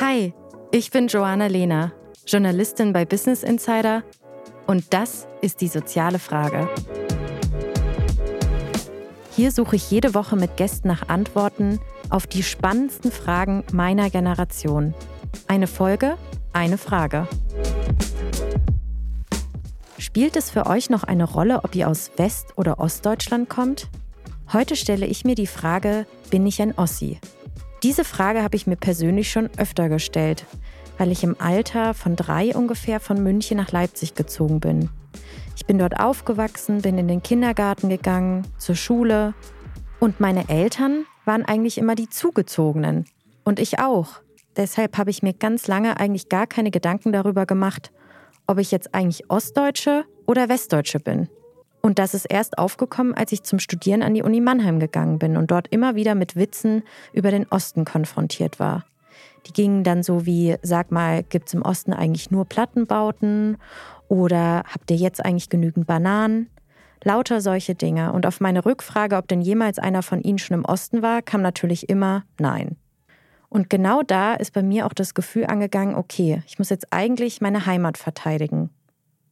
Hi, ich bin Joanna Lehner, Journalistin bei Business Insider und das ist die soziale Frage. Hier suche ich jede Woche mit Gästen nach Antworten auf die spannendsten Fragen meiner Generation. Eine Folge, eine Frage. Spielt es für euch noch eine Rolle, ob ihr aus West- oder Ostdeutschland kommt? Heute stelle ich mir die Frage, bin ich ein Ossi? Diese Frage habe ich mir persönlich schon öfter gestellt, weil ich im Alter von drei ungefähr von München nach Leipzig gezogen bin. Ich bin dort aufgewachsen, bin in den Kindergarten gegangen, zur Schule und meine Eltern waren eigentlich immer die Zugezogenen und ich auch. Deshalb habe ich mir ganz lange eigentlich gar keine Gedanken darüber gemacht, ob ich jetzt eigentlich Ostdeutsche oder Westdeutsche bin. Und das ist erst aufgekommen, als ich zum Studieren an die Uni Mannheim gegangen bin und dort immer wieder mit Witzen über den Osten konfrontiert war. Die gingen dann so wie, sag mal, gibt's im Osten eigentlich nur Plattenbauten? Oder habt ihr jetzt eigentlich genügend Bananen? Lauter solche Dinge. Und auf meine Rückfrage, ob denn jemals einer von ihnen schon im Osten war, kam natürlich immer Nein. Und genau da ist bei mir auch das Gefühl angegangen, okay, ich muss jetzt eigentlich meine Heimat verteidigen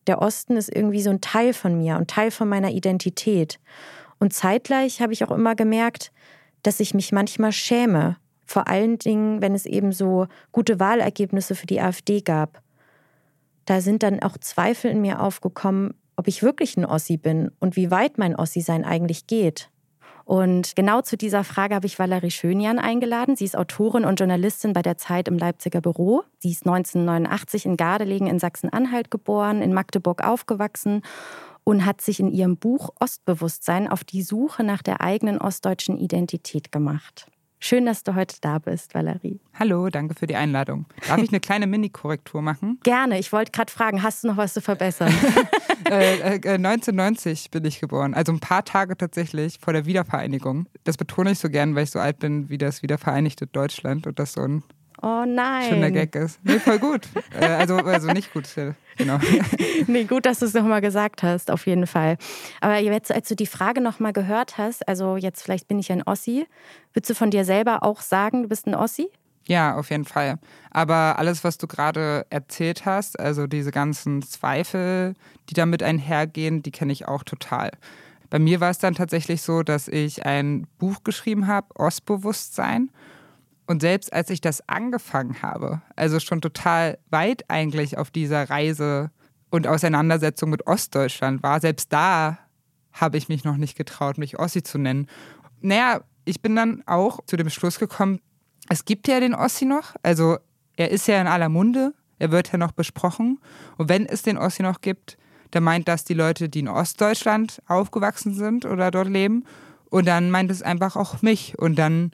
der Osten ist irgendwie so ein Teil von mir und Teil von meiner Identität. Und zeitgleich habe ich auch immer gemerkt, dass ich mich manchmal schäme, vor allen Dingen, wenn es eben so gute Wahlergebnisse für die AfD gab. Da sind dann auch Zweifel in mir aufgekommen, ob ich wirklich ein Ossi bin und wie weit mein Ossi-Sein eigentlich geht. Und genau zu dieser Frage habe ich Valerie Schönjan eingeladen. Sie ist Autorin und Journalistin bei der Zeit im Leipziger Büro. Sie ist 1989 in Gardelegen in Sachsen-Anhalt geboren, in Magdeburg aufgewachsen und hat sich in ihrem Buch Ostbewusstsein auf die Suche nach der eigenen ostdeutschen Identität gemacht. Schön, dass du heute da bist, Valerie. Hallo, danke für die Einladung. Darf ich eine kleine Mini-Korrektur machen? Gerne. Ich wollte gerade fragen, hast du noch was zu verbessern? äh, äh, 1990 bin ich geboren, also ein paar Tage tatsächlich vor der Wiedervereinigung. Das betone ich so gern, weil ich so alt bin wie das wiedervereinigte Deutschland und das so ein Oh nein. Schöner Gag ist. Nee, voll gut. äh, also, also nicht gut, genau. nee, gut, dass du es nochmal gesagt hast, auf jeden Fall. Aber jetzt, als du die Frage nochmal gehört hast, also jetzt vielleicht bin ich ein Ossi, würdest du von dir selber auch sagen, du bist ein Ossi? Ja, auf jeden Fall. Aber alles, was du gerade erzählt hast, also diese ganzen Zweifel, die damit einhergehen, die kenne ich auch total. Bei mir war es dann tatsächlich so, dass ich ein Buch geschrieben habe, Ostbewusstsein. Und selbst als ich das angefangen habe, also schon total weit eigentlich auf dieser Reise und Auseinandersetzung mit Ostdeutschland war, selbst da habe ich mich noch nicht getraut, mich Ossi zu nennen. Naja, ich bin dann auch zu dem Schluss gekommen, es gibt ja den Ossi noch, also er ist ja in aller Munde, er wird ja noch besprochen. Und wenn es den Ossi noch gibt, dann meint das die Leute, die in Ostdeutschland aufgewachsen sind oder dort leben. Und dann meint es einfach auch mich. Und dann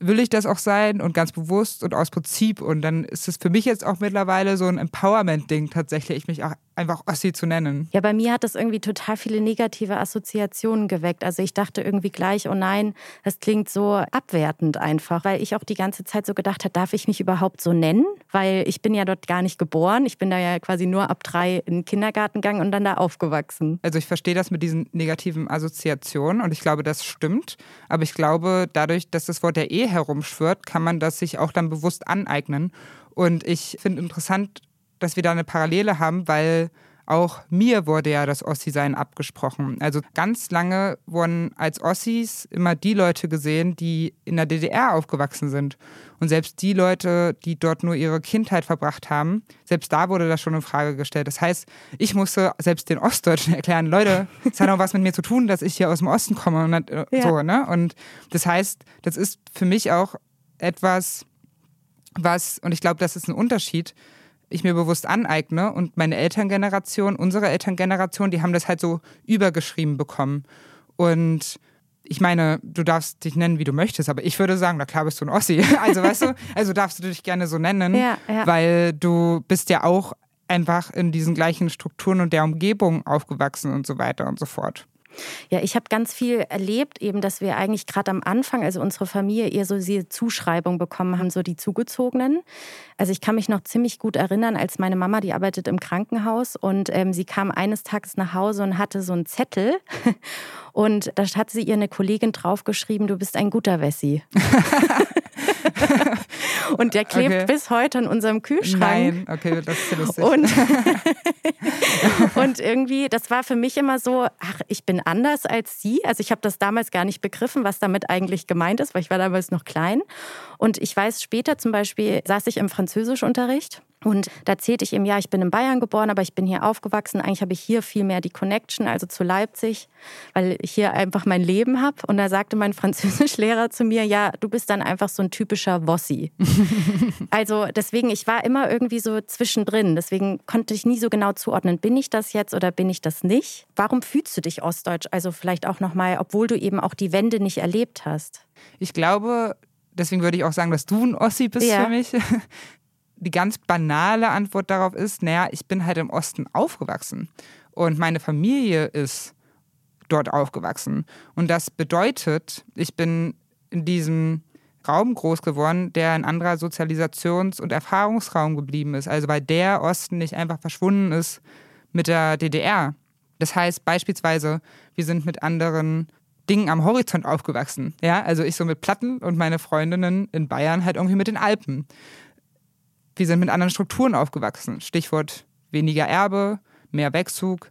will ich das auch sein und ganz bewusst und aus Prinzip. Und dann ist es für mich jetzt auch mittlerweile so ein Empowerment-Ding tatsächlich, mich auch einfach Ossi zu nennen. Ja, bei mir hat das irgendwie total viele negative Assoziationen geweckt. Also ich dachte irgendwie gleich, oh nein, das klingt so abwertend einfach, weil ich auch die ganze Zeit so gedacht habe, darf ich mich überhaupt so nennen? Weil ich bin ja dort gar nicht geboren. Ich bin da ja quasi nur ab drei in den Kindergarten gegangen und dann da aufgewachsen. Also ich verstehe das mit diesen negativen Assoziationen und ich glaube, das stimmt. Aber ich glaube, dadurch, dass das Wort ja eh herumschwirrt, kann man das sich auch dann bewusst aneignen. Und ich finde interessant, dass wir da eine Parallele haben, weil auch mir wurde ja das Ossi-Sein abgesprochen. Also ganz lange wurden als Ossis immer die Leute gesehen, die in der DDR aufgewachsen sind. Und selbst die Leute, die dort nur ihre Kindheit verbracht haben, selbst da wurde das schon in Frage gestellt. Das heißt, ich musste selbst den Ostdeutschen erklären, Leute, es hat auch was mit mir zu tun, dass ich hier aus dem Osten komme und äh, ja. so, ne? Und das heißt, das ist für mich auch etwas, was, und ich glaube, das ist ein Unterschied, ich mir bewusst aneigne und meine Elterngeneration, unsere Elterngeneration, die haben das halt so übergeschrieben bekommen. Und ich meine, du darfst dich nennen, wie du möchtest, aber ich würde sagen, na klar bist du ein Ossi. Also weißt du, also darfst du dich gerne so nennen, ja, ja. weil du bist ja auch einfach in diesen gleichen Strukturen und der Umgebung aufgewachsen und so weiter und so fort. Ja, ich habe ganz viel erlebt, eben, dass wir eigentlich gerade am Anfang, also unsere Familie, eher so diese Zuschreibung bekommen haben, so die Zugezogenen. Also ich kann mich noch ziemlich gut erinnern, als meine Mama, die arbeitet im Krankenhaus und ähm, sie kam eines Tages nach Hause und hatte so einen Zettel und da hat sie ihr eine Kollegin draufgeschrieben, du bist ein guter Wessi. Und der klebt okay. bis heute an unserem Kühlschrank. Nein, okay, das ist lustig. Und, und irgendwie, das war für mich immer so, ach, ich bin anders als sie. Also ich habe das damals gar nicht begriffen, was damit eigentlich gemeint ist, weil ich war damals noch klein. Und ich weiß, später zum Beispiel saß ich im Französischunterricht und da erzählte ich ihm, ja, ich bin in Bayern geboren, aber ich bin hier aufgewachsen. Eigentlich habe ich hier viel mehr die Connection, also zu Leipzig, weil ich hier einfach mein Leben habe. Und da sagte mein Französischlehrer zu mir, ja, du bist dann einfach so ein typischer Wossi. also deswegen, ich war immer irgendwie so zwischendrin. Deswegen konnte ich nie so genau zuordnen, bin ich das jetzt oder bin ich das nicht? Warum fühlst du dich ostdeutsch? Also vielleicht auch nochmal, obwohl du eben auch die Wende nicht erlebt hast. Ich glaube, deswegen würde ich auch sagen, dass du ein Ossi bist ja. für mich die ganz banale Antwort darauf ist, naja, ich bin halt im Osten aufgewachsen und meine Familie ist dort aufgewachsen. Und das bedeutet, ich bin in diesem Raum groß geworden, der ein anderer Sozialisations- und Erfahrungsraum geblieben ist. Also weil der Osten nicht einfach verschwunden ist mit der DDR. Das heißt beispielsweise, wir sind mit anderen Dingen am Horizont aufgewachsen. Ja, also ich so mit Platten und meine Freundinnen in Bayern halt irgendwie mit den Alpen wir sind mit anderen Strukturen aufgewachsen. Stichwort weniger Erbe, mehr Wegzug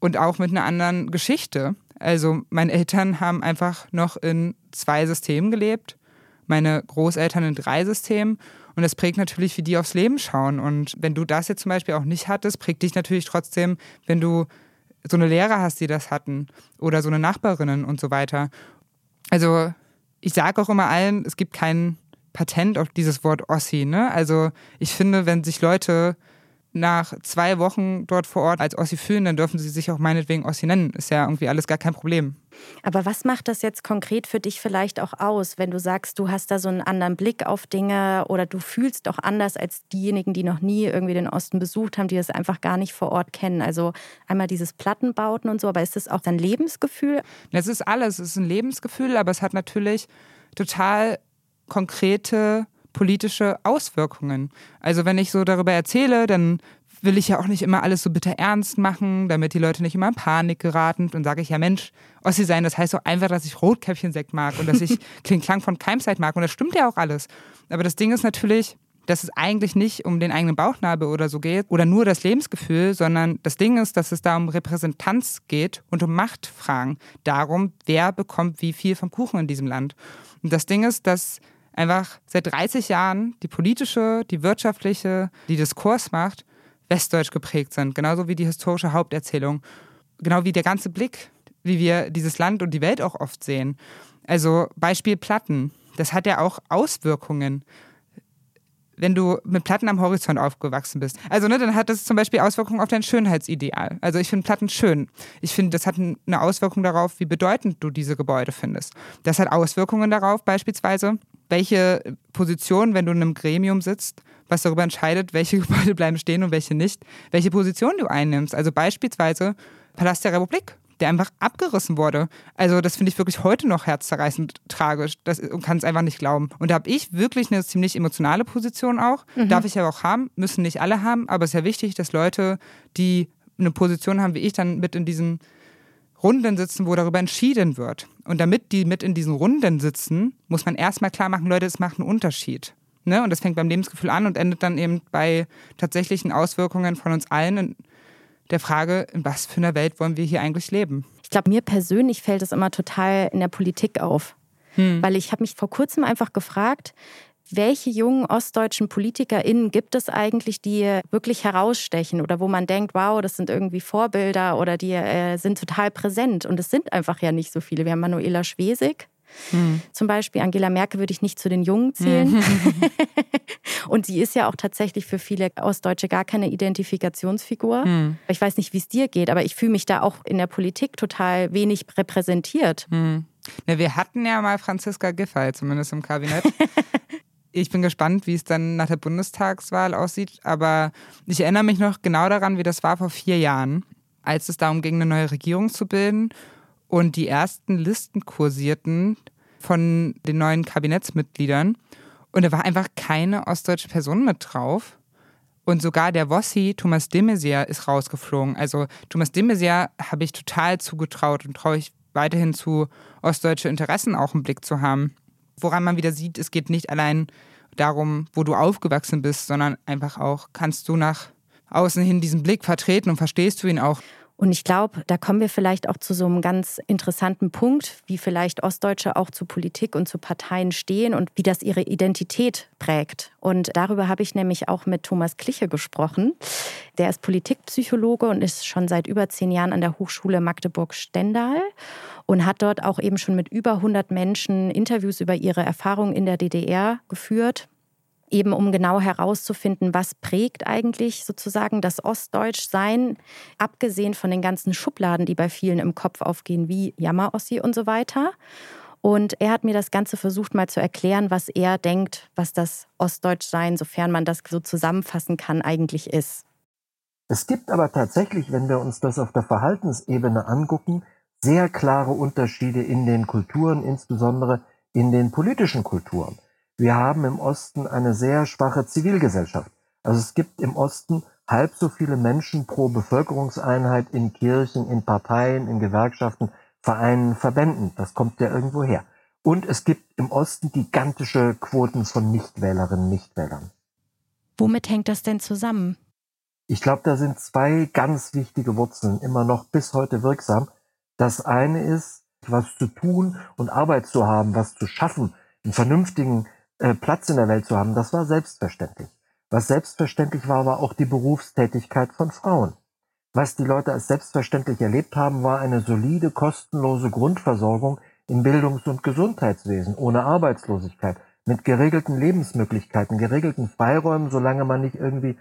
und auch mit einer anderen Geschichte. Also meine Eltern haben einfach noch in zwei Systemen gelebt, meine Großeltern in drei Systemen. Und das prägt natürlich, wie die aufs Leben schauen. Und wenn du das jetzt zum Beispiel auch nicht hattest, prägt dich natürlich trotzdem, wenn du so eine Lehrer hast, die das hatten oder so eine Nachbarinnen und so weiter. Also ich sage auch immer allen, es gibt keinen Patent auf dieses Wort Ossi. Ne? Also ich finde, wenn sich Leute nach zwei Wochen dort vor Ort als Ossi fühlen, dann dürfen sie sich auch meinetwegen Ossi nennen. Ist ja irgendwie alles gar kein Problem. Aber was macht das jetzt konkret für dich vielleicht auch aus, wenn du sagst, du hast da so einen anderen Blick auf Dinge oder du fühlst auch anders als diejenigen, die noch nie irgendwie den Osten besucht haben, die das einfach gar nicht vor Ort kennen? Also einmal dieses Plattenbauten und so, aber ist das auch dein Lebensgefühl? Es ist alles. Es ist ein Lebensgefühl, aber es hat natürlich total konkrete politische Auswirkungen. Also wenn ich so darüber erzähle, dann will ich ja auch nicht immer alles so bitter ernst machen, damit die Leute nicht immer in Panik geraten. Und sage ich ja, Mensch, Ossi sein, das heißt doch einfach, dass ich Rotkäppchensekt mag und dass ich den Klang von Keimzeit mag. Und das stimmt ja auch alles. Aber das Ding ist natürlich, dass es eigentlich nicht um den eigenen Bauchnabel oder so geht oder nur das Lebensgefühl, sondern das Ding ist, dass es da um Repräsentanz geht und um Machtfragen. Darum, wer bekommt wie viel vom Kuchen in diesem Land. Und das Ding ist, dass einfach seit 30 Jahren die politische, die wirtschaftliche, die Diskursmacht westdeutsch geprägt sind. Genauso wie die historische Haupterzählung. Genau wie der ganze Blick, wie wir dieses Land und die Welt auch oft sehen. Also Beispiel Platten. Das hat ja auch Auswirkungen wenn du mit Platten am Horizont aufgewachsen bist. Also, ne, dann hat das zum Beispiel Auswirkungen auf dein Schönheitsideal. Also, ich finde Platten schön. Ich finde, das hat eine Auswirkung darauf, wie bedeutend du diese Gebäude findest. Das hat Auswirkungen darauf, beispielsweise, welche Position, wenn du in einem Gremium sitzt, was darüber entscheidet, welche Gebäude bleiben stehen und welche nicht, welche Position du einnimmst. Also beispielsweise Palast der Republik der einfach abgerissen wurde. Also das finde ich wirklich heute noch herzzerreißend tragisch das, und kann es einfach nicht glauben. Und da habe ich wirklich eine ziemlich emotionale Position auch. Mhm. Darf ich ja auch haben, müssen nicht alle haben, aber es ist ja wichtig, dass Leute, die eine Position haben wie ich, dann mit in diesen Runden sitzen, wo darüber entschieden wird. Und damit die mit in diesen Runden sitzen, muss man erstmal klar machen, Leute, es macht einen Unterschied. Ne? Und das fängt beim Lebensgefühl an und endet dann eben bei tatsächlichen Auswirkungen von uns allen der Frage, in was für einer Welt wollen wir hier eigentlich leben? Ich glaube, mir persönlich fällt es immer total in der Politik auf. Hm. Weil ich habe mich vor kurzem einfach gefragt, welche jungen ostdeutschen PolitikerInnen gibt es eigentlich, die wirklich herausstechen oder wo man denkt, wow, das sind irgendwie Vorbilder oder die äh, sind total präsent? Und es sind einfach ja nicht so viele. Wir haben Manuela Schwesig, Mhm. Zum Beispiel Angela Merkel würde ich nicht zu den Jungen zählen. Mhm. und sie ist ja auch tatsächlich für viele Ostdeutsche gar keine Identifikationsfigur. Mhm. Ich weiß nicht, wie es dir geht, aber ich fühle mich da auch in der Politik total wenig repräsentiert. Ja, wir hatten ja mal Franziska Giffey, zumindest im Kabinett. ich bin gespannt, wie es dann nach der Bundestagswahl aussieht. Aber ich erinnere mich noch genau daran, wie das war vor vier Jahren, als es darum ging, eine neue Regierung zu bilden und die ersten Listen kursierten von den neuen Kabinettsmitgliedern. Und da war einfach keine ostdeutsche Person mit drauf. Und sogar der Wossi, Thomas de Maizière, ist rausgeflogen. Also Thomas de Maizière habe ich total zugetraut und traue ich weiterhin zu, ostdeutsche Interessen auch im Blick zu haben. Woran man wieder sieht, es geht nicht allein darum, wo du aufgewachsen bist, sondern einfach auch, kannst du nach außen hin diesen Blick vertreten und verstehst du ihn auch? Und ich glaube, da kommen wir vielleicht auch zu so einem ganz interessanten Punkt, wie vielleicht Ostdeutsche auch zu Politik und zu Parteien stehen und wie das ihre Identität prägt. Und darüber habe ich nämlich auch mit Thomas Kliche gesprochen. Der ist Politikpsychologe und ist schon seit über zehn Jahren an der Hochschule Magdeburg-Stendal und hat dort auch eben schon mit über 100 Menschen Interviews über ihre Erfahrungen in der DDR geführt eben um genau herauszufinden, was prägt eigentlich sozusagen das Ostdeutschsein, abgesehen von den ganzen Schubladen, die bei vielen im Kopf aufgehen, wie Jammerossi und so weiter. Und er hat mir das Ganze versucht mal zu erklären, was er denkt, was das Ostdeutschsein, sofern man das so zusammenfassen kann, eigentlich ist. Es gibt aber tatsächlich, wenn wir uns das auf der Verhaltensebene angucken, sehr klare Unterschiede in den Kulturen, insbesondere in den politischen Kulturen. Wir haben im Osten eine sehr schwache Zivilgesellschaft. Also es gibt im Osten halb so viele Menschen pro Bevölkerungseinheit in Kirchen, in Parteien, in Gewerkschaften, Vereinen, Verbänden. Das kommt ja irgendwo her. Und es gibt im Osten gigantische Quoten von Nichtwählerinnen, Nichtwählern. Womit hängt das denn zusammen? Ich glaube, da sind zwei ganz wichtige Wurzeln immer noch bis heute wirksam. Das eine ist, was zu tun und Arbeit zu haben, was zu schaffen, einen vernünftigen äh, Platz in der Welt zu haben, das war selbstverständlich. Was selbstverständlich war, war auch die Berufstätigkeit von Frauen. Was die Leute als selbstverständlich erlebt haben, war eine solide, kostenlose Grundversorgung im Bildungs- und Gesundheitswesen, ohne Arbeitslosigkeit, mit geregelten Lebensmöglichkeiten, geregelten Freiräumen, solange man nicht irgendwie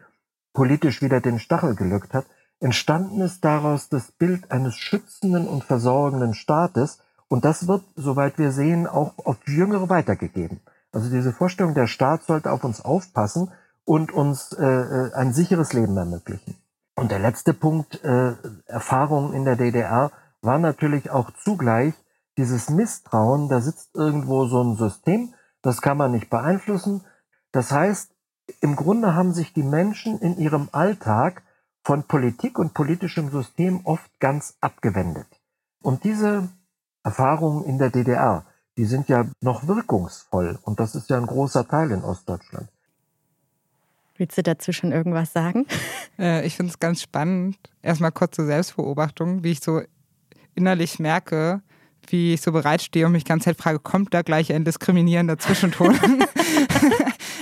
politisch wieder den Stachel gelückt hat. Entstanden ist daraus das Bild eines schützenden und versorgenden Staates, und das wird, soweit wir sehen, auch auf Jüngere weitergegeben. Also diese Vorstellung, der Staat sollte auf uns aufpassen und uns äh, äh, ein sicheres Leben ermöglichen. Und der letzte Punkt, äh, Erfahrungen in der DDR, war natürlich auch zugleich dieses Misstrauen, da sitzt irgendwo so ein System, das kann man nicht beeinflussen. Das heißt, im Grunde haben sich die Menschen in ihrem Alltag von Politik und politischem System oft ganz abgewendet. Und diese Erfahrungen in der DDR, die sind ja noch wirkungsvoll. Und das ist ja ein großer Teil in Ostdeutschland. Willst du dazu schon irgendwas sagen? Äh, ich finde es ganz spannend. Erstmal kurz zur Selbstbeobachtung, wie ich so innerlich merke, wie ich so bereitstehe und mich die ganze Zeit frage, kommt da gleich ein diskriminierender Zwischenton?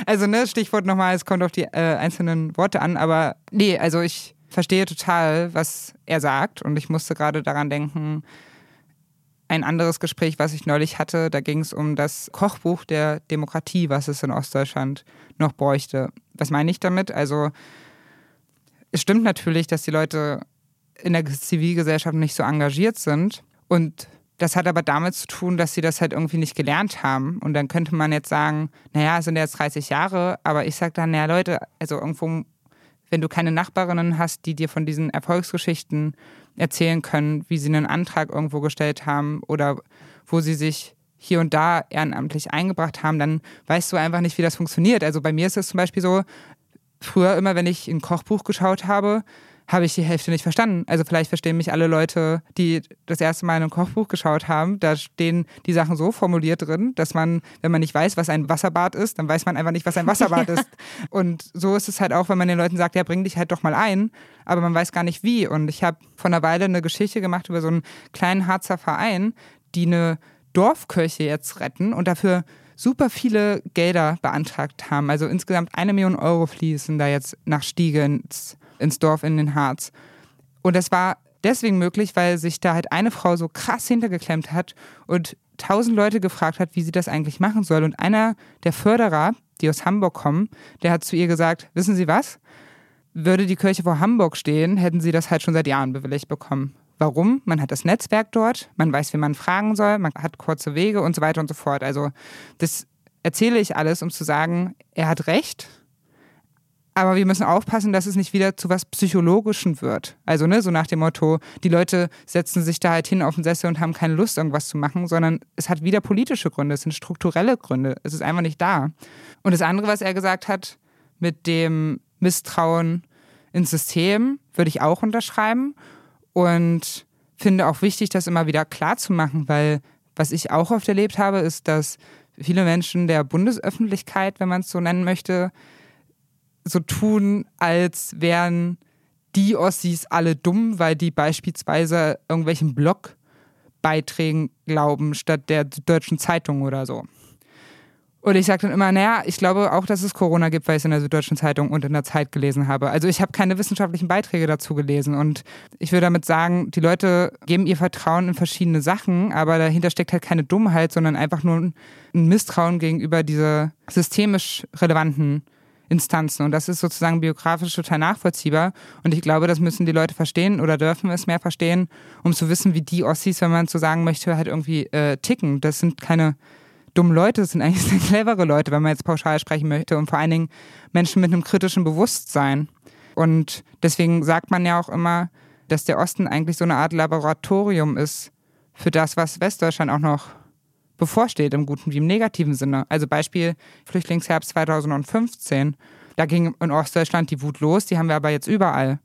also, ne, Stichwort nochmal, es kommt auf die äh, einzelnen Worte an, aber nee, also ich verstehe total, was er sagt und ich musste gerade daran denken, ein anderes Gespräch, was ich neulich hatte, da ging es um das Kochbuch der Demokratie, was es in Ostdeutschland noch bräuchte. Was meine ich damit? Also es stimmt natürlich, dass die Leute in der Zivilgesellschaft nicht so engagiert sind. Und das hat aber damit zu tun, dass sie das halt irgendwie nicht gelernt haben. Und dann könnte man jetzt sagen, naja, es sind jetzt 30 Jahre, aber ich sage dann, naja Leute, also irgendwo, wenn du keine Nachbarinnen hast, die dir von diesen Erfolgsgeschichten erzählen können, wie sie einen Antrag irgendwo gestellt haben oder wo sie sich hier und da ehrenamtlich eingebracht haben, dann weißt du einfach nicht, wie das funktioniert. Also bei mir ist es zum Beispiel so, früher immer, wenn ich ein Kochbuch geschaut habe, habe ich die Hälfte nicht verstanden. Also vielleicht verstehen mich alle Leute, die das erste Mal ein Kochbuch geschaut haben. Da stehen die Sachen so formuliert drin, dass man, wenn man nicht weiß, was ein Wasserbad ist, dann weiß man einfach nicht, was ein Wasserbad ist. Und so ist es halt auch, wenn man den Leuten sagt, ja, bring dich halt doch mal ein, aber man weiß gar nicht wie. Und ich habe vor einer Weile eine Geschichte gemacht über so einen kleinen Harzer Verein, die eine Dorfkirche jetzt retten und dafür super viele Gelder beantragt haben. Also insgesamt eine Million Euro fließen da jetzt nach Stiege ins ins Dorf in den Harz. Und das war deswegen möglich, weil sich da halt eine Frau so krass hintergeklemmt hat und tausend Leute gefragt hat, wie sie das eigentlich machen soll. Und einer der Förderer, die aus Hamburg kommen, der hat zu ihr gesagt, wissen Sie was? Würde die Kirche vor Hamburg stehen, hätten sie das halt schon seit Jahren bewilligt bekommen. Warum? Man hat das Netzwerk dort, man weiß, wie man fragen soll, man hat kurze Wege und so weiter und so fort. Also das erzähle ich alles, um zu sagen, er hat recht aber wir müssen aufpassen, dass es nicht wieder zu was Psychologischen wird. Also, ne, so nach dem Motto, die Leute setzen sich da halt hin auf den Sessel und haben keine Lust, irgendwas zu machen, sondern es hat wieder politische Gründe, es sind strukturelle Gründe. Es ist einfach nicht da. Und das andere, was er gesagt hat, mit dem Misstrauen ins System, würde ich auch unterschreiben. Und finde auch wichtig, das immer wieder klar zu machen, weil was ich auch oft erlebt habe, ist, dass viele Menschen der Bundesöffentlichkeit, wenn man es so nennen möchte, so tun, als wären die Ossis alle dumm, weil die beispielsweise irgendwelchen Blogbeiträgen glauben, statt der Deutschen Zeitung oder so. Und ich sage dann immer, naja, ich glaube auch, dass es Corona gibt, weil ich es in der Süddeutschen Zeitung und in der Zeit gelesen habe. Also ich habe keine wissenschaftlichen Beiträge dazu gelesen. Und ich würde damit sagen, die Leute geben ihr Vertrauen in verschiedene Sachen, aber dahinter steckt halt keine Dummheit, sondern einfach nur ein Misstrauen gegenüber diese systemisch relevanten Instanzen. Und das ist sozusagen biografisch total nachvollziehbar. Und ich glaube, das müssen die Leute verstehen oder dürfen es mehr verstehen, um zu wissen, wie die Ossis, wenn man so sagen möchte, halt irgendwie äh, ticken. Das sind keine dumme Leute, das sind eigentlich sehr clevere Leute, wenn man jetzt pauschal sprechen möchte und vor allen Dingen Menschen mit einem kritischen Bewusstsein. Und deswegen sagt man ja auch immer, dass der Osten eigentlich so eine Art Laboratorium ist für das, was Westdeutschland auch noch bevorsteht, im guten wie im negativen Sinne. Also Beispiel Flüchtlingsherbst 2015. Da ging in Ostdeutschland die Wut los, die haben wir aber jetzt überall.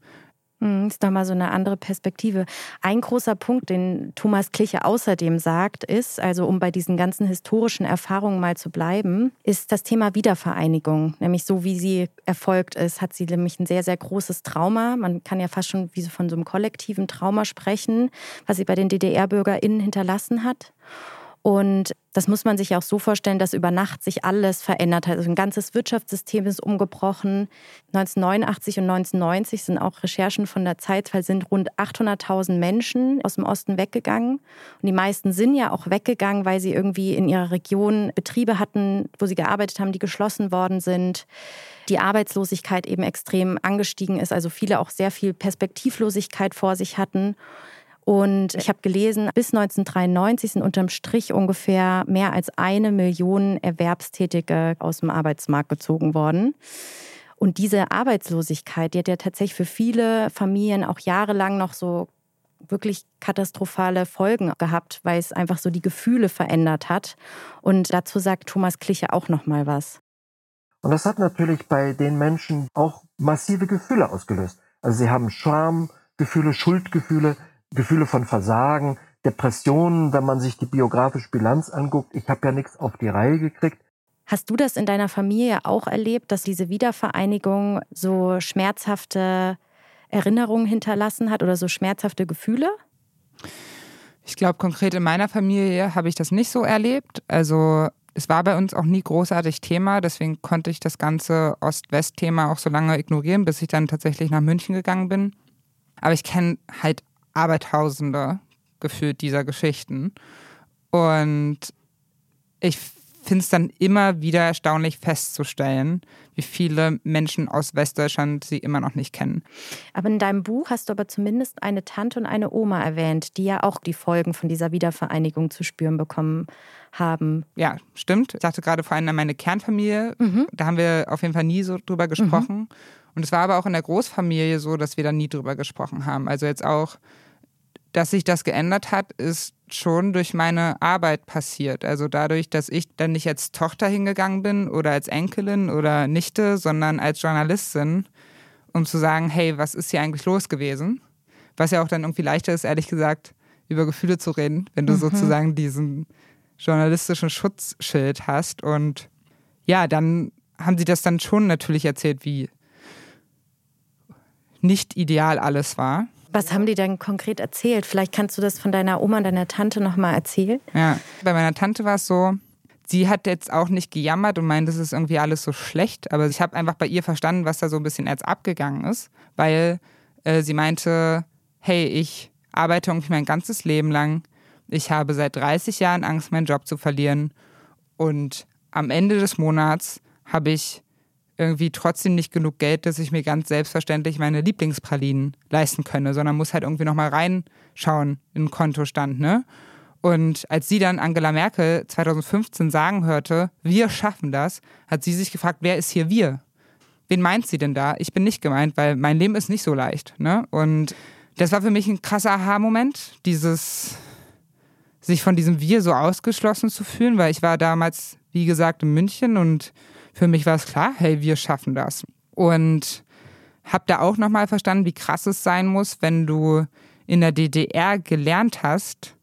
Hm, ist nochmal so eine andere Perspektive. Ein großer Punkt, den Thomas Kliche außerdem sagt, ist, also um bei diesen ganzen historischen Erfahrungen mal zu bleiben, ist das Thema Wiedervereinigung. Nämlich so, wie sie erfolgt ist, hat sie nämlich ein sehr, sehr großes Trauma. Man kann ja fast schon wie so von so einem kollektiven Trauma sprechen, was sie bei den DDR-BürgerInnen hinterlassen hat. Und das muss man sich auch so vorstellen, dass über Nacht sich alles verändert hat. Also ein ganzes Wirtschaftssystem ist umgebrochen. 1989 und 1990 sind auch Recherchen von der Zeit, weil sind rund 800.000 Menschen aus dem Osten weggegangen. Und die meisten sind ja auch weggegangen, weil sie irgendwie in ihrer Region Betriebe hatten, wo sie gearbeitet haben, die geschlossen worden sind. Die Arbeitslosigkeit eben extrem angestiegen ist, also viele auch sehr viel Perspektivlosigkeit vor sich hatten. Und ich habe gelesen, bis 1993 sind unterm Strich ungefähr mehr als eine Million Erwerbstätige aus dem Arbeitsmarkt gezogen worden. Und diese Arbeitslosigkeit, die hat ja tatsächlich für viele Familien auch jahrelang noch so wirklich katastrophale Folgen gehabt, weil es einfach so die Gefühle verändert hat. Und dazu sagt Thomas Kliche auch noch mal was. Und das hat natürlich bei den Menschen auch massive Gefühle ausgelöst. Also sie haben Schamgefühle, Schuldgefühle, Gefühle von Versagen, Depressionen, wenn man sich die biografische Bilanz anguckt. Ich habe ja nichts auf die Reihe gekriegt. Hast du das in deiner Familie auch erlebt, dass diese Wiedervereinigung so schmerzhafte Erinnerungen hinterlassen hat oder so schmerzhafte Gefühle? Ich glaube, konkret in meiner Familie habe ich das nicht so erlebt. Also es war bei uns auch nie großartig Thema, deswegen konnte ich das ganze Ost-West-Thema auch so lange ignorieren, bis ich dann tatsächlich nach München gegangen bin. Aber ich kenne halt Abertausende gefühlt dieser Geschichten. Und ich finde es dann immer wieder erstaunlich festzustellen, wie viele Menschen aus Westdeutschland sie immer noch nicht kennen. Aber in deinem Buch hast du aber zumindest eine Tante und eine Oma erwähnt, die ja auch die Folgen von dieser Wiedervereinigung zu spüren bekommen haben. Ja, stimmt. Ich dachte gerade vor allem an meine Kernfamilie. Mhm. Da haben wir auf jeden Fall nie so drüber gesprochen. Mhm. Und es war aber auch in der Großfamilie so, dass wir da nie drüber gesprochen haben. Also jetzt auch dass sich das geändert hat, ist schon durch meine Arbeit passiert. Also dadurch, dass ich dann nicht als Tochter hingegangen bin oder als Enkelin oder Nichte, sondern als Journalistin, um zu sagen, hey, was ist hier eigentlich los gewesen? Was ja auch dann irgendwie leichter ist, ehrlich gesagt, über Gefühle zu reden, wenn du mhm. sozusagen diesen journalistischen Schutzschild hast. Und ja, dann haben sie das dann schon natürlich erzählt, wie nicht ideal alles war. Was haben die denn konkret erzählt? Vielleicht kannst du das von deiner Oma und deiner Tante nochmal erzählen. Ja, bei meiner Tante war es so, sie hat jetzt auch nicht gejammert und meint, das ist irgendwie alles so schlecht, aber ich habe einfach bei ihr verstanden, was da so ein bisschen als abgegangen ist, weil äh, sie meinte, hey, ich arbeite irgendwie mein ganzes Leben lang, ich habe seit 30 Jahren Angst, meinen Job zu verlieren und am Ende des Monats habe ich irgendwie trotzdem nicht genug Geld, dass ich mir ganz selbstverständlich meine Lieblingspralinen leisten könne, sondern muss halt irgendwie nochmal reinschauen in den Kontostand, ne? Und als sie dann Angela Merkel 2015 sagen hörte, wir schaffen das, hat sie sich gefragt, wer ist hier wir? Wen meint sie denn da? Ich bin nicht gemeint, weil mein Leben ist nicht so leicht. Ne? Und das war für mich ein krasser Aha-Moment, dieses sich von diesem Wir so ausgeschlossen zu fühlen, weil ich war damals, wie gesagt, in München und für mich war es klar, hey, wir schaffen das. Und habe da auch nochmal verstanden, wie krass es sein muss, wenn du in der DDR gelernt hast,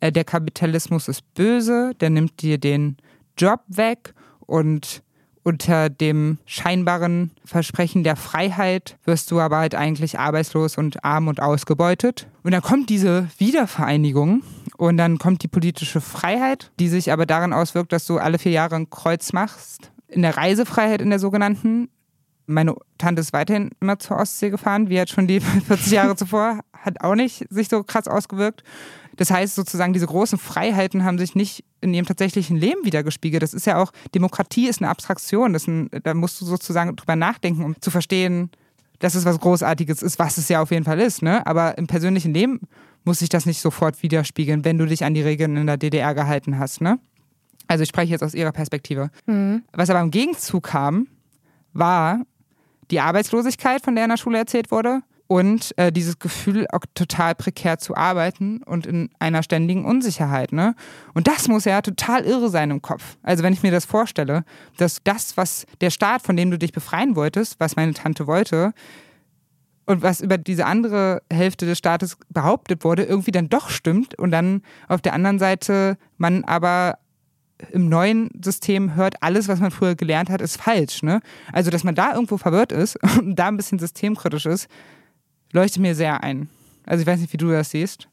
äh, der Kapitalismus ist böse, der nimmt dir den Job weg und unter dem scheinbaren Versprechen der Freiheit wirst du aber halt eigentlich arbeitslos und arm und ausgebeutet. Und dann kommt diese Wiedervereinigung und dann kommt die politische Freiheit, die sich aber darin auswirkt, dass du alle vier Jahre ein Kreuz machst. In der Reisefreiheit in der sogenannten. Meine Tante ist weiterhin immer zur Ostsee gefahren, wie jetzt schon die 40 Jahre zuvor, hat auch nicht sich so krass ausgewirkt. Das heißt sozusagen, diese großen Freiheiten haben sich nicht in ihrem tatsächlichen Leben wiedergespiegelt. Das ist ja auch, Demokratie ist eine Abstraktion. Das ein, da musst du sozusagen drüber nachdenken, um zu verstehen, dass es was Großartiges ist, was es ja auf jeden Fall ist. Ne? Aber im persönlichen Leben muss sich das nicht sofort widerspiegeln, wenn du dich an die Regeln in der DDR gehalten hast. Ne? Also ich spreche jetzt aus ihrer Perspektive. Mhm. Was aber im Gegenzug kam, war die Arbeitslosigkeit, von der in der Schule erzählt wurde, und äh, dieses Gefühl, auch total prekär zu arbeiten und in einer ständigen Unsicherheit. Ne? Und das muss ja total irre sein im Kopf. Also wenn ich mir das vorstelle, dass das, was der Staat, von dem du dich befreien wolltest, was meine Tante wollte, und was über diese andere Hälfte des Staates behauptet wurde, irgendwie dann doch stimmt und dann auf der anderen Seite man aber im neuen System hört, alles, was man früher gelernt hat, ist falsch. Ne? Also, dass man da irgendwo verwirrt ist und da ein bisschen systemkritisch ist, leuchtet mir sehr ein. Also ich weiß nicht, wie du das siehst.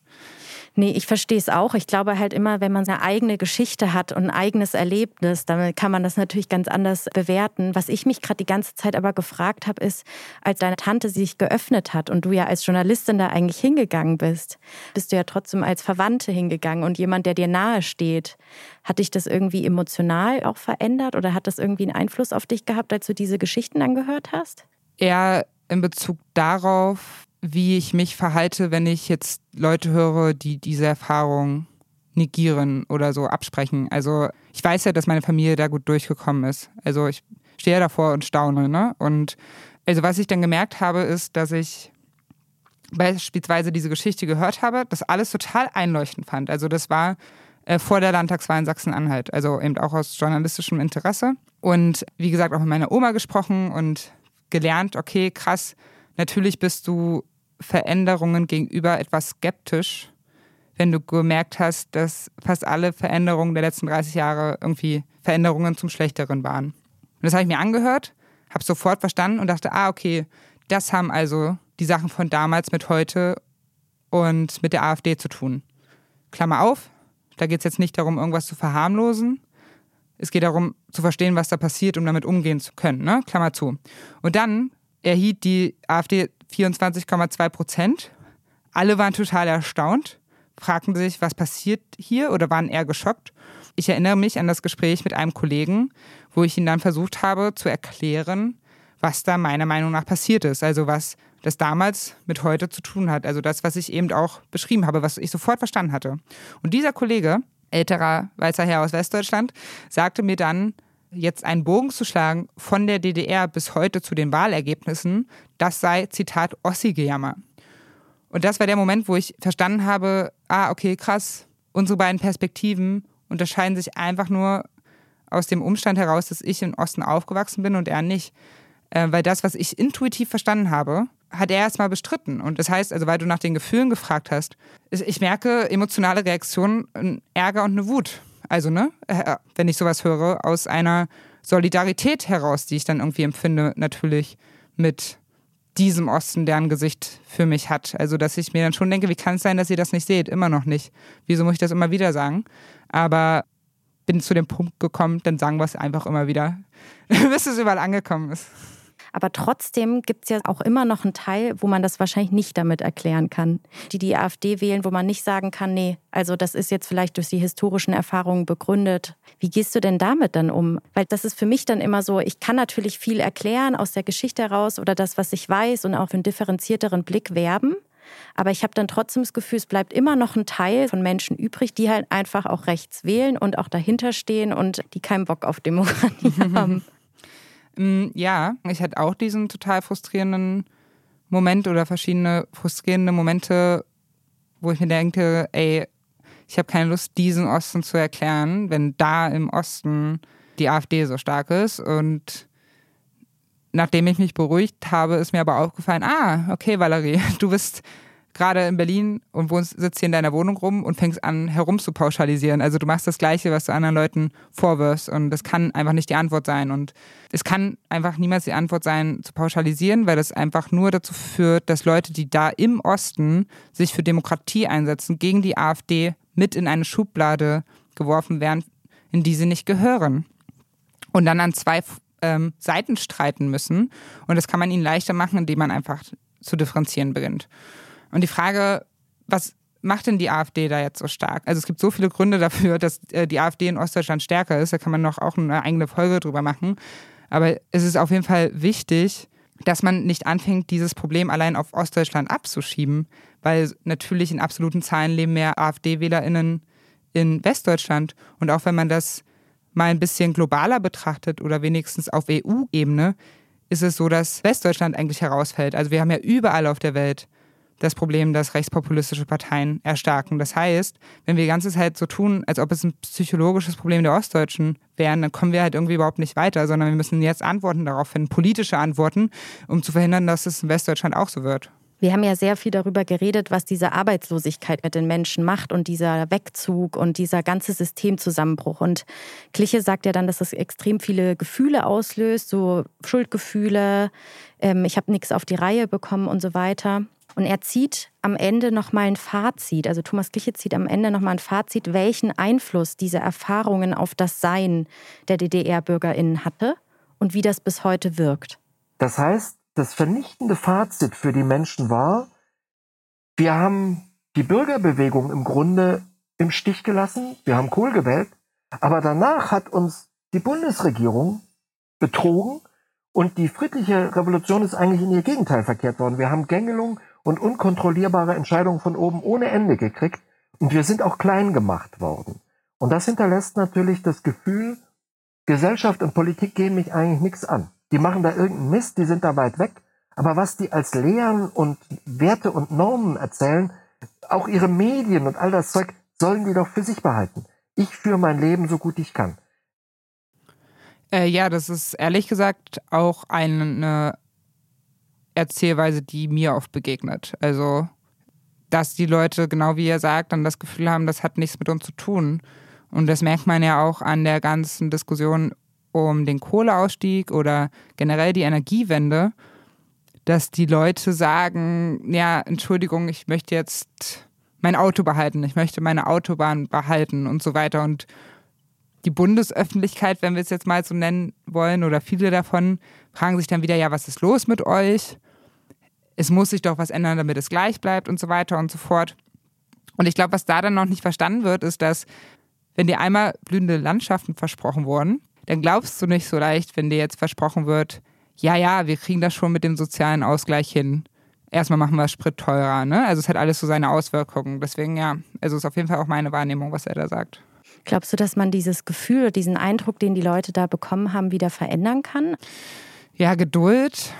Nee, ich verstehe es auch. Ich glaube halt immer, wenn man seine eigene Geschichte hat und ein eigenes Erlebnis, dann kann man das natürlich ganz anders bewerten. Was ich mich gerade die ganze Zeit aber gefragt habe, ist, als deine Tante sich geöffnet hat und du ja als Journalistin da eigentlich hingegangen bist, bist du ja trotzdem als Verwandte hingegangen und jemand, der dir nahe steht. Hat dich das irgendwie emotional auch verändert oder hat das irgendwie einen Einfluss auf dich gehabt, als du diese Geschichten angehört hast? Eher in Bezug darauf, wie ich mich verhalte, wenn ich jetzt Leute höre, die diese Erfahrung negieren oder so absprechen. Also ich weiß ja, dass meine Familie da gut durchgekommen ist. Also ich stehe davor und staune. Ne? Und also was ich dann gemerkt habe, ist, dass ich beispielsweise diese Geschichte gehört habe, das alles total einleuchtend fand. Also das war äh, vor der Landtagswahl in Sachsen-Anhalt, also eben auch aus journalistischem Interesse. Und wie gesagt, auch mit meiner Oma gesprochen und gelernt, okay, krass, natürlich bist du Veränderungen gegenüber etwas skeptisch, wenn du gemerkt hast, dass fast alle Veränderungen der letzten 30 Jahre irgendwie Veränderungen zum Schlechteren waren. Und das habe ich mir angehört, habe sofort verstanden und dachte, ah, okay, das haben also die Sachen von damals mit heute und mit der AfD zu tun. Klammer auf, da geht es jetzt nicht darum, irgendwas zu verharmlosen. Es geht darum, zu verstehen, was da passiert, um damit umgehen zu können. Ne? Klammer zu. Und dann erhielt die AfD 24,2 Prozent. Alle waren total erstaunt, fragten sich, was passiert hier oder waren eher geschockt. Ich erinnere mich an das Gespräch mit einem Kollegen, wo ich ihn dann versucht habe zu erklären, was da meiner Meinung nach passiert ist. Also was das damals mit heute zu tun hat. Also das, was ich eben auch beschrieben habe, was ich sofort verstanden hatte. Und dieser Kollege, älterer weißer Herr aus Westdeutschland, sagte mir dann, jetzt einen Bogen zu schlagen von der DDR bis heute zu den Wahlergebnissen, das sei, Zitat, Ossi-Gejammer. Und das war der Moment, wo ich verstanden habe, ah, okay, krass, unsere beiden Perspektiven unterscheiden sich einfach nur aus dem Umstand heraus, dass ich im Osten aufgewachsen bin und er nicht. Äh, weil das, was ich intuitiv verstanden habe, hat er erstmal bestritten. Und das heißt, also weil du nach den Gefühlen gefragt hast, ich merke emotionale Reaktionen, Ärger und eine Wut. Also, ne, äh, wenn ich sowas höre, aus einer Solidarität heraus, die ich dann irgendwie empfinde, natürlich mit diesem Osten, der ein Gesicht für mich hat. Also, dass ich mir dann schon denke, wie kann es sein, dass ihr das nicht seht? Immer noch nicht. Wieso muss ich das immer wieder sagen? Aber bin zu dem Punkt gekommen, dann sagen wir es einfach immer wieder, bis es überall angekommen ist. Aber trotzdem gibt es ja auch immer noch einen Teil, wo man das wahrscheinlich nicht damit erklären kann. Die die AfD wählen, wo man nicht sagen kann, nee, also das ist jetzt vielleicht durch die historischen Erfahrungen begründet. Wie gehst du denn damit dann um? Weil das ist für mich dann immer so, ich kann natürlich viel erklären aus der Geschichte heraus oder das, was ich weiß und auch für einen differenzierteren Blick werben. Aber ich habe dann trotzdem das Gefühl, es bleibt immer noch ein Teil von Menschen übrig, die halt einfach auch rechts wählen und auch dahinter stehen und die keinen Bock auf Demokratie haben. Mm, ja, ich hatte auch diesen total frustrierenden Moment oder verschiedene frustrierende Momente, wo ich mir denke, ey, ich habe keine Lust, diesen Osten zu erklären, wenn da im Osten die AfD so stark ist. Und nachdem ich mich beruhigt habe, ist mir aber aufgefallen, ah, okay, Valerie, du bist gerade in Berlin und wohnst, sitzt hier in deiner Wohnung rum und fängst an, herumzupauschalisieren. Also du machst das Gleiche, was du anderen Leuten vorwirfst. Und das kann einfach nicht die Antwort sein. Und es kann einfach niemals die Antwort sein, zu pauschalisieren, weil das einfach nur dazu führt, dass Leute, die da im Osten sich für Demokratie einsetzen, gegen die AfD mit in eine Schublade geworfen werden, in die sie nicht gehören. Und dann an zwei ähm, Seiten streiten müssen. Und das kann man ihnen leichter machen, indem man einfach zu differenzieren beginnt. Und die Frage, was macht denn die AfD da jetzt so stark? Also es gibt so viele Gründe dafür, dass äh, die AfD in Ostdeutschland stärker ist. Da kann man noch auch eine eigene Folge drüber machen. Aber es ist auf jeden Fall wichtig, dass man nicht anfängt, dieses Problem allein auf Ostdeutschland abzuschieben, weil natürlich in absoluten Zahlen leben mehr AfD-WählerInnen in Westdeutschland. Und auch wenn man das mal ein bisschen globaler betrachtet oder wenigstens auf EU-Ebene, ist es so, dass Westdeutschland eigentlich herausfällt. Also wir haben ja überall auf der Welt das Problem, dass rechtspopulistische Parteien erstarken. Das heißt, wenn wir die ganze Zeit so tun, als ob es ein psychologisches Problem der Ostdeutschen wären, dann kommen wir halt irgendwie überhaupt nicht weiter, sondern wir müssen jetzt Antworten darauf finden, politische Antworten, um zu verhindern, dass es in Westdeutschland auch so wird. Wir haben ja sehr viel darüber geredet, was diese Arbeitslosigkeit mit den Menschen macht und dieser Wegzug und dieser ganze Systemzusammenbruch. Und Kliche sagt ja dann, dass es extrem viele Gefühle auslöst, so Schuldgefühle, ähm, ich habe nichts auf die Reihe bekommen und so weiter. Und er zieht am Ende nochmal ein Fazit, also Thomas Kliche zieht am Ende nochmal ein Fazit, welchen Einfluss diese Erfahrungen auf das Sein der DDR-BürgerInnen hatte und wie das bis heute wirkt. Das heißt, das vernichtende Fazit für die Menschen war, wir haben die Bürgerbewegung im Grunde im Stich gelassen, wir haben Kohl gewählt, aber danach hat uns die Bundesregierung betrogen und die friedliche Revolution ist eigentlich in ihr Gegenteil verkehrt worden. Wir haben Gängelung und unkontrollierbare Entscheidungen von oben ohne Ende gekriegt und wir sind auch klein gemacht worden. Und das hinterlässt natürlich das Gefühl, Gesellschaft und Politik gehen mich eigentlich nichts an. Die machen da irgendeinen Mist, die sind da weit weg. Aber was die als Lehren und Werte und Normen erzählen, auch ihre Medien und all das Zeug, sollen die doch für sich behalten. Ich führe mein Leben so gut ich kann. Äh, ja, das ist ehrlich gesagt auch eine Erzählweise, die mir oft begegnet. Also, dass die Leute, genau wie ihr sagt, dann das Gefühl haben, das hat nichts mit uns zu tun. Und das merkt man ja auch an der ganzen Diskussion um den Kohleausstieg oder generell die Energiewende, dass die Leute sagen, ja, Entschuldigung, ich möchte jetzt mein Auto behalten, ich möchte meine Autobahn behalten und so weiter. Und die Bundesöffentlichkeit, wenn wir es jetzt mal so nennen wollen, oder viele davon, fragen sich dann wieder, ja, was ist los mit euch? Es muss sich doch was ändern, damit es gleich bleibt und so weiter und so fort. Und ich glaube, was da dann noch nicht verstanden wird, ist, dass wenn dir einmal blühende Landschaften versprochen wurden, dann glaubst du nicht so leicht, wenn dir jetzt versprochen wird, ja, ja, wir kriegen das schon mit dem sozialen Ausgleich hin. Erstmal machen wir Sprit teurer, ne? Also es hat alles so seine Auswirkungen. Deswegen ja, also ist auf jeden Fall auch meine Wahrnehmung, was er da sagt. Glaubst du, dass man dieses Gefühl, diesen Eindruck, den die Leute da bekommen haben, wieder verändern kann? Ja, Geduld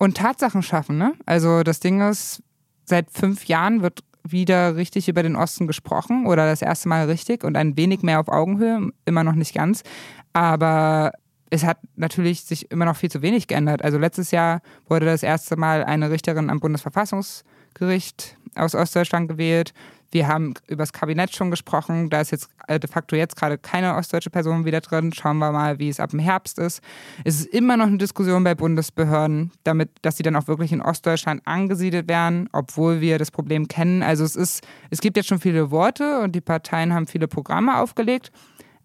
und Tatsachen schaffen, ne? Also das Ding ist, seit fünf Jahren wird wieder richtig über den Osten gesprochen oder das erste Mal richtig und ein wenig mehr auf Augenhöhe, immer noch nicht ganz. Aber es hat natürlich sich immer noch viel zu wenig geändert. Also letztes Jahr wurde das erste Mal eine Richterin am Bundesverfassungsgericht aus Ostdeutschland gewählt. Wir haben über das Kabinett schon gesprochen. Da ist jetzt äh, de facto jetzt gerade keine ostdeutsche Person wieder drin. Schauen wir mal, wie es ab dem Herbst ist. Es ist immer noch eine Diskussion bei Bundesbehörden, damit, dass sie dann auch wirklich in Ostdeutschland angesiedelt werden, obwohl wir das Problem kennen. Also es ist, es gibt jetzt schon viele Worte und die Parteien haben viele Programme aufgelegt.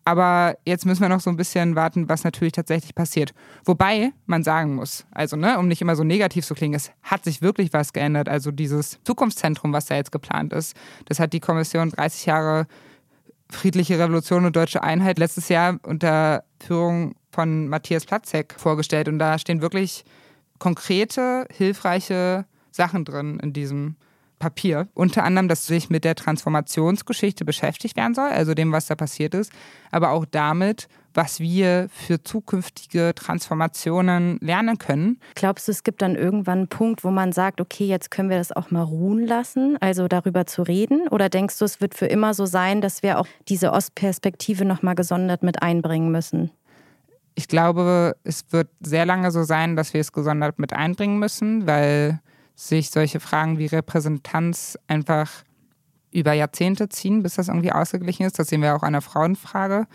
Aber jetzt müssen wir noch so ein bisschen warten, was natürlich tatsächlich passiert. Wobei man sagen muss, also ne, um nicht immer so negativ zu klingen, es hat sich wirklich was geändert. Also dieses Zukunftszentrum, was da jetzt geplant ist, das hat die Kommission 30 Jahre friedliche Revolution und deutsche Einheit letztes Jahr unter Führung von Matthias Platzek vorgestellt. Und da stehen wirklich konkrete, hilfreiche Sachen drin in diesem Papier. Unter anderem, dass sich mit der Transformationsgeschichte beschäftigt werden soll, also dem, was da passiert ist, aber auch damit, was wir für zukünftige Transformationen lernen können. Glaubst du, es gibt dann irgendwann einen Punkt, wo man sagt, okay, jetzt können wir das auch mal ruhen lassen, also darüber zu reden? Oder denkst du, es wird für immer so sein, dass wir auch diese Ostperspektive nochmal gesondert mit einbringen müssen? Ich glaube, es wird sehr lange so sein, dass wir es gesondert mit einbringen müssen, weil sich solche Fragen wie Repräsentanz einfach über Jahrzehnte ziehen, bis das irgendwie ausgeglichen ist. Das sehen wir auch an der Frauenfrage.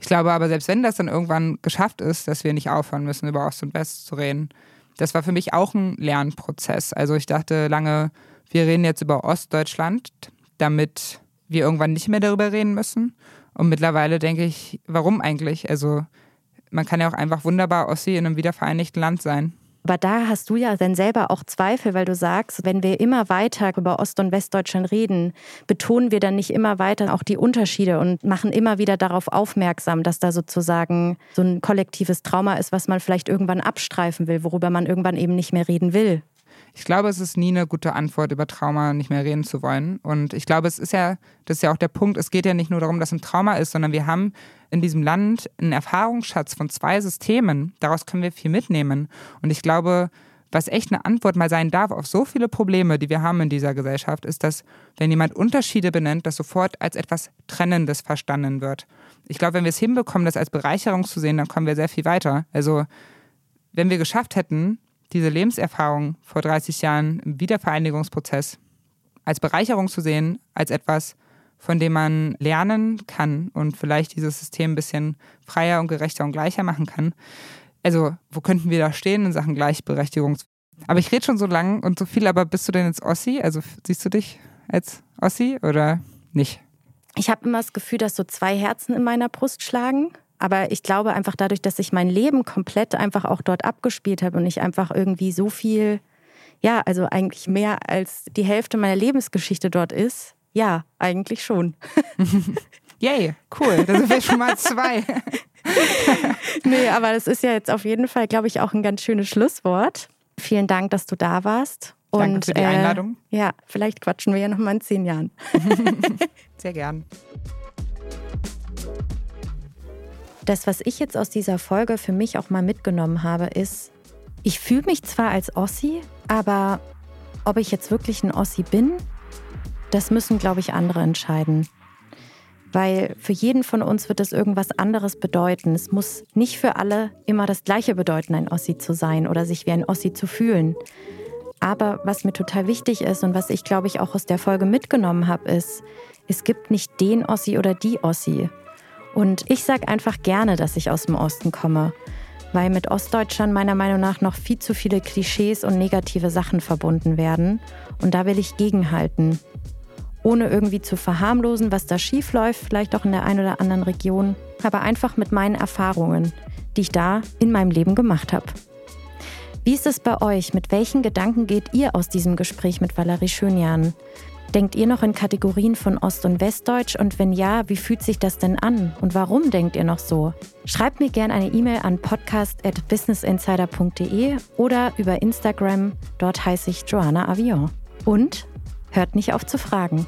Ich glaube aber, selbst wenn das dann irgendwann geschafft ist, dass wir nicht aufhören müssen, über Ost und West zu reden, das war für mich auch ein Lernprozess. Also ich dachte lange, wir reden jetzt über Ostdeutschland, damit wir irgendwann nicht mehr darüber reden müssen. Und mittlerweile denke ich, warum eigentlich? Also man kann ja auch einfach wunderbar Ossi in einem wiedervereinigten Land sein. Aber da hast du ja dann selber auch Zweifel, weil du sagst, wenn wir immer weiter über Ost- und Westdeutschland reden, betonen wir dann nicht immer weiter auch die Unterschiede und machen immer wieder darauf aufmerksam, dass da sozusagen so ein kollektives Trauma ist, was man vielleicht irgendwann abstreifen will, worüber man irgendwann eben nicht mehr reden will. Ich glaube, es ist nie eine gute Antwort, über Trauma nicht mehr reden zu wollen. Und ich glaube, es ist ja, das ist ja auch der Punkt, es geht ja nicht nur darum, dass ein Trauma ist, sondern wir haben in diesem Land einen Erfahrungsschatz von zwei Systemen. Daraus können wir viel mitnehmen. Und ich glaube, was echt eine Antwort mal sein darf auf so viele Probleme, die wir haben in dieser Gesellschaft, ist, dass wenn jemand Unterschiede benennt, das sofort als etwas Trennendes verstanden wird. Ich glaube, wenn wir es hinbekommen, das als Bereicherung zu sehen, dann kommen wir sehr viel weiter. Also wenn wir geschafft hätten, diese Lebenserfahrung vor 30 Jahren im Wiedervereinigungsprozess als Bereicherung zu sehen, als etwas, von dem man lernen kann und vielleicht dieses System ein bisschen freier und gerechter und gleicher machen kann. Also, wo könnten wir da stehen in Sachen Gleichberechtigung? Aber ich rede schon so lang und so viel, aber bist du denn jetzt Ossi? Also siehst du dich als Ossi oder nicht? Ich habe immer das Gefühl, dass so zwei Herzen in meiner Brust schlagen. Aber ich glaube einfach dadurch, dass ich mein Leben komplett einfach auch dort abgespielt habe und ich einfach irgendwie so viel, ja, also eigentlich mehr als die Hälfte meiner Lebensgeschichte dort ist, ja, eigentlich schon. Yay, cool. Da sind wir schon mal zwei. nee, aber das ist ja jetzt auf jeden Fall, glaube ich, auch ein ganz schönes Schlusswort. Vielen Dank, dass du da warst. Danke und, für die Einladung. Äh, ja, vielleicht quatschen wir ja noch mal in zehn Jahren. Sehr gern. Das, was ich jetzt aus dieser Folge für mich auch mal mitgenommen habe, ist, ich fühle mich zwar als Ossi, aber ob ich jetzt wirklich ein Ossi bin, das müssen, glaube ich, andere entscheiden. Weil für jeden von uns wird das irgendwas anderes bedeuten. Es muss nicht für alle immer das Gleiche bedeuten, ein Ossi zu sein oder sich wie ein Ossi zu fühlen. Aber was mir total wichtig ist und was ich, glaube ich, auch aus der Folge mitgenommen habe, ist, es gibt nicht den Ossi oder die Ossi. Und ich sage einfach gerne, dass ich aus dem Osten komme, weil mit Ostdeutschland meiner Meinung nach noch viel zu viele Klischees und negative Sachen verbunden werden. Und da will ich gegenhalten. Ohne irgendwie zu verharmlosen, was da schief läuft, vielleicht auch in der einen oder anderen Region, aber einfach mit meinen Erfahrungen, die ich da in meinem Leben gemacht habe. Wie ist es bei euch? Mit welchen Gedanken geht ihr aus diesem Gespräch mit Valerie Schönjan? Denkt ihr noch in Kategorien von Ost- und Westdeutsch? Und wenn ja, wie fühlt sich das denn an? Und warum denkt ihr noch so? Schreibt mir gerne eine E-Mail an podcast.businessinsider.de oder über Instagram. Dort heiße ich Joanna Avion. Und hört nicht auf zu fragen.